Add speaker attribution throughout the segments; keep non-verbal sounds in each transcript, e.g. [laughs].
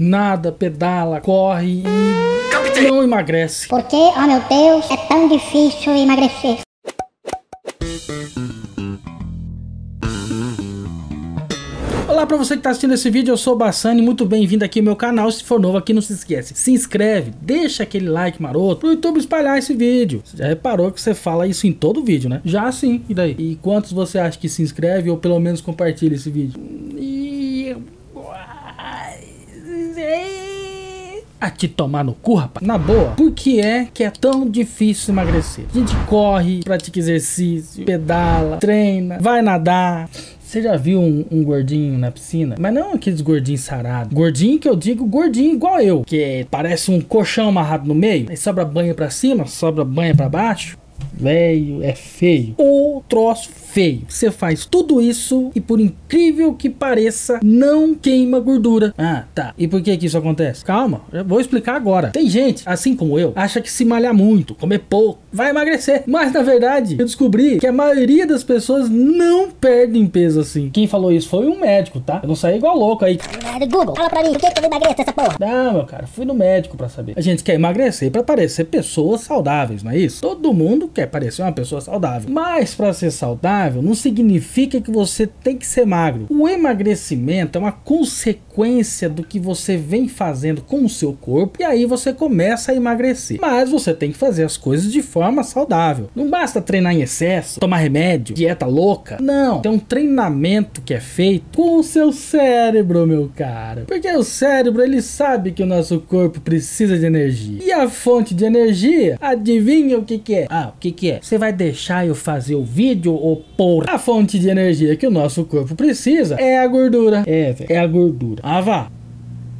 Speaker 1: nada, pedala, corre e não emagrece.
Speaker 2: Por que, oh meu Deus, é tão difícil emagrecer?
Speaker 1: Olá pra você que tá assistindo esse vídeo, eu sou o Bassani, muito bem-vindo aqui ao meu canal, se for novo aqui não se esquece, se inscreve, deixa aquele like maroto pro YouTube espalhar esse vídeo. Você já reparou que você fala isso em todo vídeo, né? Já sim, e daí? E quantos você acha que se inscreve ou pelo menos compartilha esse vídeo? A te tomar no cu, rapaz. Na boa, por que é que é tão difícil emagrecer? A gente corre, pratica exercício, pedala, treina, vai nadar. Você já viu um, um, gordinho na piscina? Mas não aqueles gordinhos sarados. Gordinho que eu digo gordinho igual eu. Que parece um colchão amarrado no meio. Aí sobra banha pra cima, sobra banha pra baixo. Velho, é feio. O troço feio. Você faz tudo isso e por incrível que pareça, não queima gordura. Ah, tá. E por que que isso acontece? Calma, eu vou explicar agora. Tem gente, assim como eu, acha que se malhar muito, comer pouco, vai emagrecer. Mas na verdade, eu descobri que a maioria das pessoas não perdem peso assim. Quem falou isso foi um médico, tá? Eu não saí igual louco aí.
Speaker 2: Google, fala pra mim, por que que eu emagreço essa porra?
Speaker 1: Não, meu cara, fui no médico para saber. A gente quer emagrecer para parecer pessoas saudáveis, não é isso? Todo mundo quer parecer uma pessoa saudável. Mas para ser saudável, saudável não significa que você tem que ser magro. O emagrecimento é uma consequência do que você vem fazendo com o seu corpo e aí você começa a emagrecer. Mas você tem que fazer as coisas de forma saudável. Não basta treinar em excesso, tomar remédio, dieta louca. Não, tem um treinamento que é feito com o seu cérebro, meu cara. Porque o cérebro ele sabe que o nosso corpo precisa de energia. E a fonte de energia, adivinha o que, que é? Ah, o que, que é? Você vai deixar eu fazer o vídeo ou porra. A fonte de energia que o nosso corpo precisa é a gordura. É, é a gordura. Ah, vá.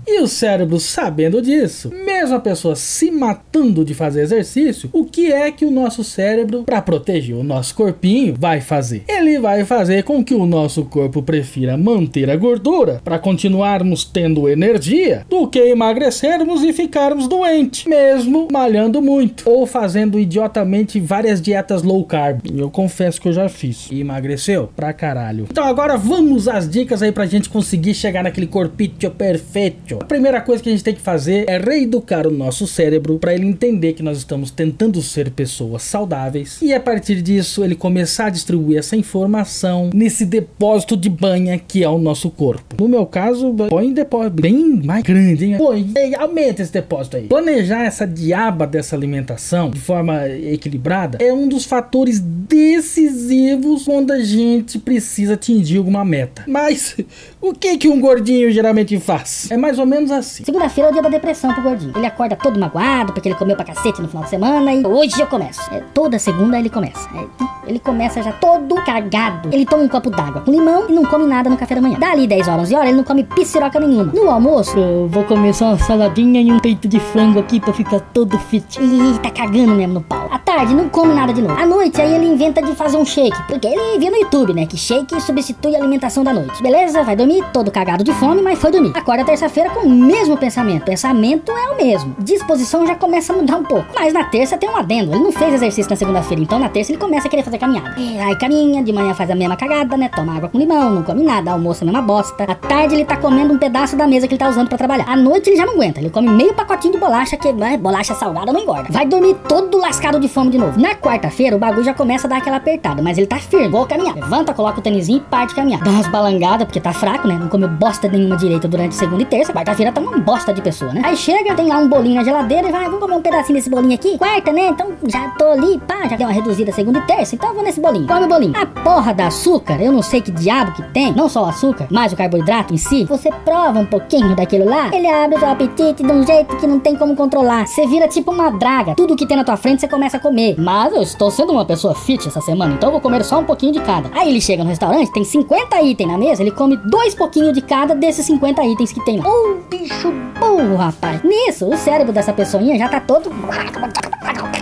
Speaker 1: E o cérebro, sabendo disso, mesmo a pessoa se matando de fazer exercício, o que é que o nosso cérebro, para proteger o nosso corpinho, vai fazer? Ele vai fazer com que o nosso corpo prefira manter a gordura para continuarmos tendo energia do que emagrecermos e ficarmos doentes, mesmo malhando muito ou fazendo idiotamente várias dietas low carb. Eu confesso que eu já fiz. E emagreceu pra caralho. Então agora vamos às dicas aí pra gente conseguir chegar naquele corpito perfeito a primeira coisa que a gente tem que fazer é reeducar o nosso cérebro para ele entender que nós estamos tentando ser pessoas saudáveis e a partir disso ele começar a distribuir essa informação nesse depósito de banha que é o nosso corpo. No meu caso, põe depósito bem mais grande, hein? Pô, aumenta esse depósito aí. Planejar essa diaba dessa alimentação de forma equilibrada é um dos fatores decisivos quando a gente precisa atingir alguma meta. Mas [laughs] o que que um gordinho geralmente faz? É mais ou menos assim.
Speaker 2: Segunda-feira é o dia da depressão pro gordinho. Ele acorda todo magoado porque ele comeu pra cacete no final de semana e hoje eu começo. É, toda segunda ele começa. É, ele começa já todo cagado. Ele toma um copo d'água com limão e não come nada no café da manhã. Dali 10 horas, 11 horas, ele não come pisciroca nenhuma. No almoço, eu vou comer só uma saladinha e um peito de frango aqui pra ficar todo fit. Ih, tá cagando mesmo no pau. Tarde, não come nada de novo. À noite, aí ele inventa de fazer um shake. Porque ele viu no YouTube, né? Que shake substitui a alimentação da noite. Beleza? Vai dormir todo cagado de fome, mas foi dormir. Acorda terça-feira com o mesmo pensamento. Pensamento é o mesmo. Disposição já começa a mudar um pouco. Mas na terça tem um adendo. Ele não fez exercício na segunda-feira, então na terça ele começa a querer fazer caminhada. E aí caminha, de manhã faz a mesma cagada, né? Toma água com limão, não come nada, almoça a mesma bosta. À tarde ele tá comendo um pedaço da mesa que ele tá usando para trabalhar. À noite ele já não aguenta. Ele come meio pacotinho de bolacha, que né, bolacha salgada não engorda. Vai dormir todo lascado de fome de novo. Na quarta-feira o bagulho já começa a dar aquela apertada, mas ele tá firme, igual caminhar. Levanta, coloca o tênisinho e parte caminhar. Dá umas balangadas, porque tá fraco, né? Não comeu bosta nenhuma direita durante segunda e terça. Quarta-feira tá uma bosta de pessoa, né? Aí chega, tem lá um bolinho na geladeira e vai, vamos comer um pedacinho desse bolinho aqui? Quarta, né? Então já tô ali, pá, já deu uma reduzida segunda e terça, então vou nesse bolinho. Come o bolinho. A porra da açúcar, eu não sei que diabo que tem, não só o açúcar, mas o carboidrato em si. Você prova um pouquinho daquilo lá, ele abre o seu apetite de um jeito que não tem como controlar. Você vira tipo uma draga. Tudo que tem na tua frente você começa a comer. Mas eu estou sendo uma pessoa fit essa semana, então eu vou comer só um pouquinho de cada. Aí ele chega no restaurante, tem 50 itens na mesa, ele come dois pouquinhos de cada desses 50 itens que tem lá. Ô, oh, bicho burro, rapaz. Nisso, o cérebro dessa pessoinha já tá todo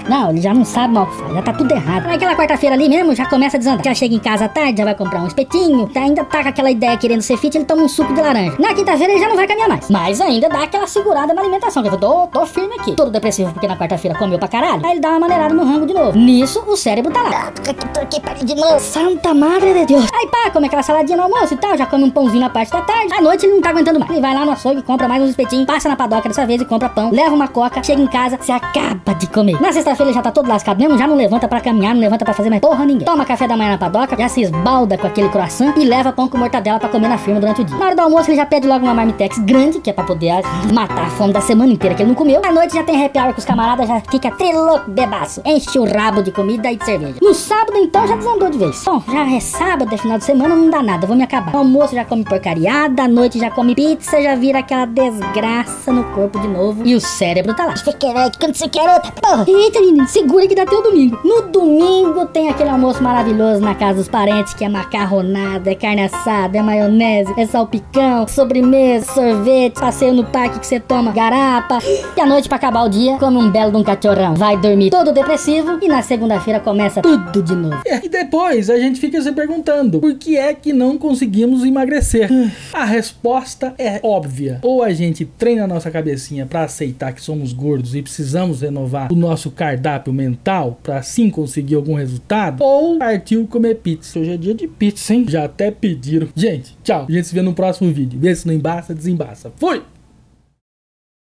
Speaker 2: Não, ele já não sabe mal o que faz, já tá tudo errado. Naquela quarta-feira ali mesmo, já começa a desandar. Já chega em casa à tarde, já vai comprar um espetinho, tá, ainda tá com aquela ideia querendo ser fit, ele toma um suco de laranja. Na quinta-feira ele já não vai caminhar mais. Mas ainda dá aquela segurada na alimentação, que eu tô, tô firme aqui. Todo depressivo porque na quarta-feira comeu pra caralho. Aí ele dá uma maneirada no rango de novo. Nisso, o cérebro tá lá.
Speaker 3: Pare de novo.
Speaker 2: Santa Madre de Deus. Aí pá, come aquela saladinha no almoço e tal, já come um pãozinho na parte da tarde. À noite ele não tá aguentando mais. Ele vai lá no açougue, compra mais uns espetinhos, passa na padoca dessa vez e compra pão, leva uma coca, chega em casa, se acaba de comer. Na sexta-feira já tá todo lascado mesmo, já não levanta pra caminhar, não levanta pra fazer mais porra ninguém. Toma café da manhã na padoca, já se esbalda com aquele croissant e leva pão com mortadela pra comer na firma durante o dia. Na hora do almoço ele já pede logo uma marmitex grande, que é pra poder matar a fome da semana inteira que ele não comeu. À noite já tem happy hour com os camaradas, já fica triloco bebaço. Enche o rabo de comida e de cerveja. No sábado então já desandou de vez. Bom, já é sábado, é final de semana, não dá nada, vou me acabar. No almoço já come porcariada, à noite já come pizza, já vira aquela desgraça no corpo de novo. E o cérebro tá lá.
Speaker 3: Você quer, quando você quer outra, porra.
Speaker 2: Eita, menino, segura que dá até o domingo. No domingo tem aquele almoço maravilhoso na casa dos parentes, que é macarronada, é carne assada, é maionese, é salpicão, sobremesa, sorvete, passeio no parque que você toma garapa. E à noite, pra acabar o dia, come um belo de um cachorrão. Vai dormir todo depressivo e na segunda-feira começa tudo de novo.
Speaker 1: É, depois a gente fica se perguntando: por que é que não conseguimos emagrecer? A resposta é óbvia. Ou a gente treina a nossa cabecinha para aceitar que somos gordos e precisamos renovar o nosso cardápio mental para assim conseguir algum resultado, ou partiu comer pizza. Hoje é dia de pizza, hein? Já até pediram. Gente, tchau. A gente se vê no próximo vídeo. Vê se não embaça, desembaça. Fui!